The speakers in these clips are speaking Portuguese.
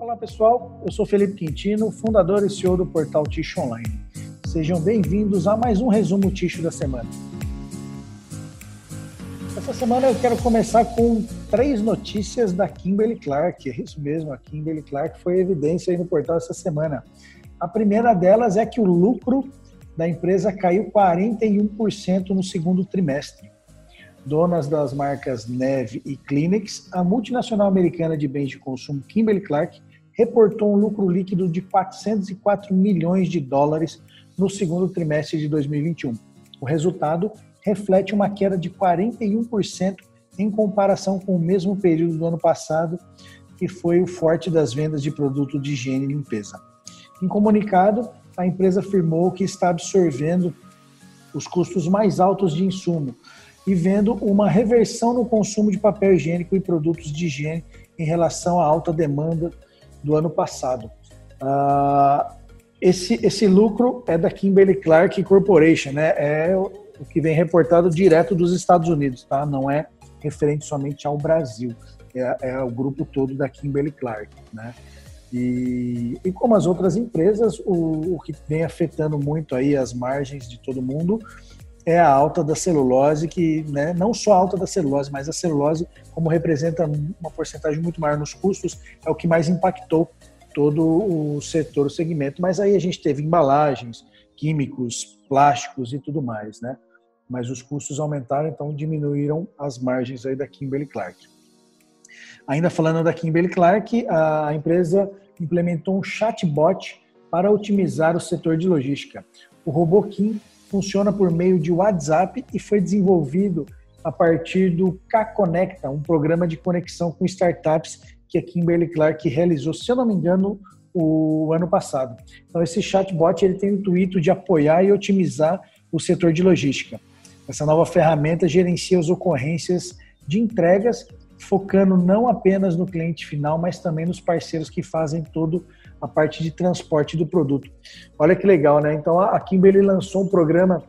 Olá pessoal, eu sou Felipe Quintino, fundador e CEO do portal Ticho Online. Sejam bem-vindos a mais um resumo Ticho da semana. Essa semana eu quero começar com três notícias da Kimberly Clark. É isso mesmo, a Kimberly Clark foi evidência aí no portal essa semana. A primeira delas é que o lucro da empresa caiu 41% no segundo trimestre. Donas das marcas Neve e Kleenex, a multinacional americana de bens de consumo Kimberly Clark reportou um lucro líquido de 404 milhões de dólares no segundo trimestre de 2021. O resultado reflete uma queda de 41% em comparação com o mesmo período do ano passado, que foi o forte das vendas de produtos de higiene e limpeza. Em comunicado, a empresa afirmou que está absorvendo os custos mais altos de insumo e vendo uma reversão no consumo de papel higiênico e produtos de higiene em relação à alta demanda do ano passado. Uh, esse, esse lucro é da Kimberly Clark Corporation, né? É o que vem reportado direto dos Estados Unidos, tá? Não é referente somente ao Brasil. É, é o grupo todo da Kimberly Clark, né? E, e como as outras empresas, o, o que vem afetando muito aí as margens de todo mundo é a alta da celulose, que né, não só a alta da celulose, mas a celulose, como representa uma porcentagem muito maior nos custos, é o que mais impactou todo o setor, o segmento. Mas aí a gente teve embalagens, químicos, plásticos e tudo mais, né? Mas os custos aumentaram, então diminuíram as margens aí da Kimberly Clark. Ainda falando da Kimberly Clark, a empresa implementou um chatbot para otimizar o setor de logística. O robô Kim funciona por meio de WhatsApp e foi desenvolvido a partir do K-Conecta, um programa de conexão com startups que a Kimberly Clark realizou, se eu não me engano, o ano passado. Então, esse chatbot ele tem o intuito de apoiar e otimizar o setor de logística. Essa nova ferramenta gerencia as ocorrências de entregas, focando não apenas no cliente final, mas também nos parceiros que fazem todo a parte de transporte do produto. Olha que legal, né? Então a Kimberly lançou um programa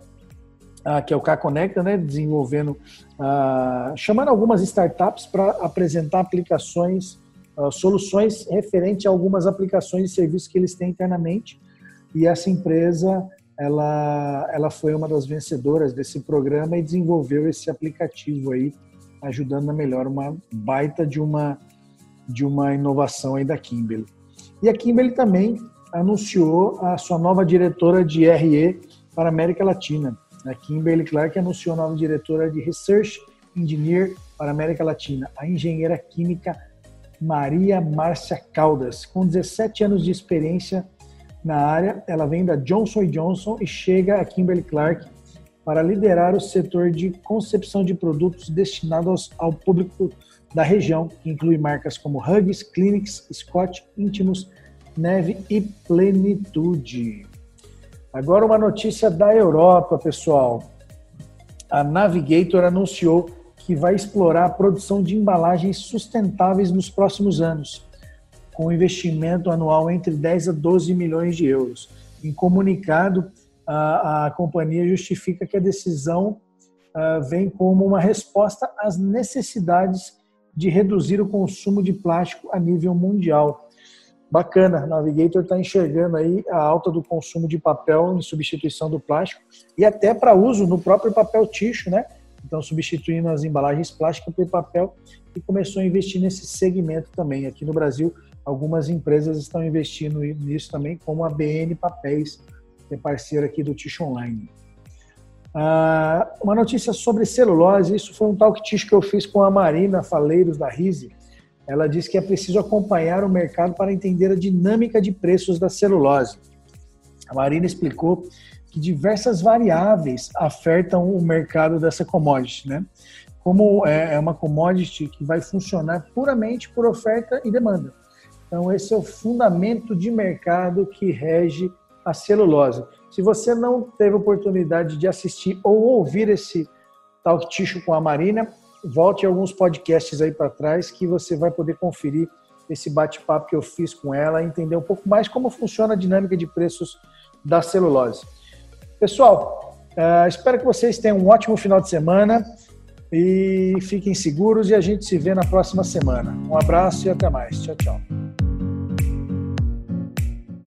ah, que é o K-Conecta, né? Desenvolvendo, ah, chamando algumas startups para apresentar aplicações, ah, soluções referente a algumas aplicações e serviços que eles têm internamente. E essa empresa, ela, ela foi uma das vencedoras desse programa e desenvolveu esse aplicativo aí, ajudando a melhor uma baita de uma de uma inovação aí da Kimberly. E a Kimberly também anunciou a sua nova diretora de RE para a América Latina. A Kimberly Clark anunciou a nova diretora de Research Engineer para a América Latina, a engenheira química Maria Márcia Caldas. Com 17 anos de experiência na área, ela vem da Johnson Johnson e chega a Kimberly Clark para liderar o setor de concepção de produtos destinados ao público da região, que inclui marcas como Huggies, Clinics, Scott, Intimus, Neve e Plenitude. Agora uma notícia da Europa, pessoal. A Navigator anunciou que vai explorar a produção de embalagens sustentáveis nos próximos anos, com investimento anual entre 10 a 12 milhões de euros. Em comunicado, a, a companhia justifica que a decisão uh, vem como uma resposta às necessidades de reduzir o consumo de plástico a nível mundial. Bacana, Navigator está enxergando aí a alta do consumo de papel em substituição do plástico e até para uso no próprio papel ticho, né? Então, substituindo as embalagens plásticas por papel e começou a investir nesse segmento também. Aqui no Brasil, algumas empresas estão investindo nisso também, como a BN Papéis, que é parceira aqui do Ticho Online. Ah, uma notícia sobre celulose, isso foi um talk tish que eu fiz com a Marina Faleiros da Rise. Ela disse que é preciso acompanhar o mercado para entender a dinâmica de preços da celulose. A Marina explicou que diversas variáveis afetam o mercado dessa commodity, né? Como é, é uma commodity que vai funcionar puramente por oferta e demanda. Então, esse é o fundamento de mercado que rege a celulose. Se você não teve oportunidade de assistir ou ouvir esse Talk Ticho com a Marina, volte alguns podcasts aí para trás que você vai poder conferir esse bate-papo que eu fiz com ela, entender um pouco mais como funciona a dinâmica de preços da celulose. Pessoal, uh, espero que vocês tenham um ótimo final de semana e fiquem seguros e a gente se vê na próxima semana. Um abraço e até mais. Tchau, tchau.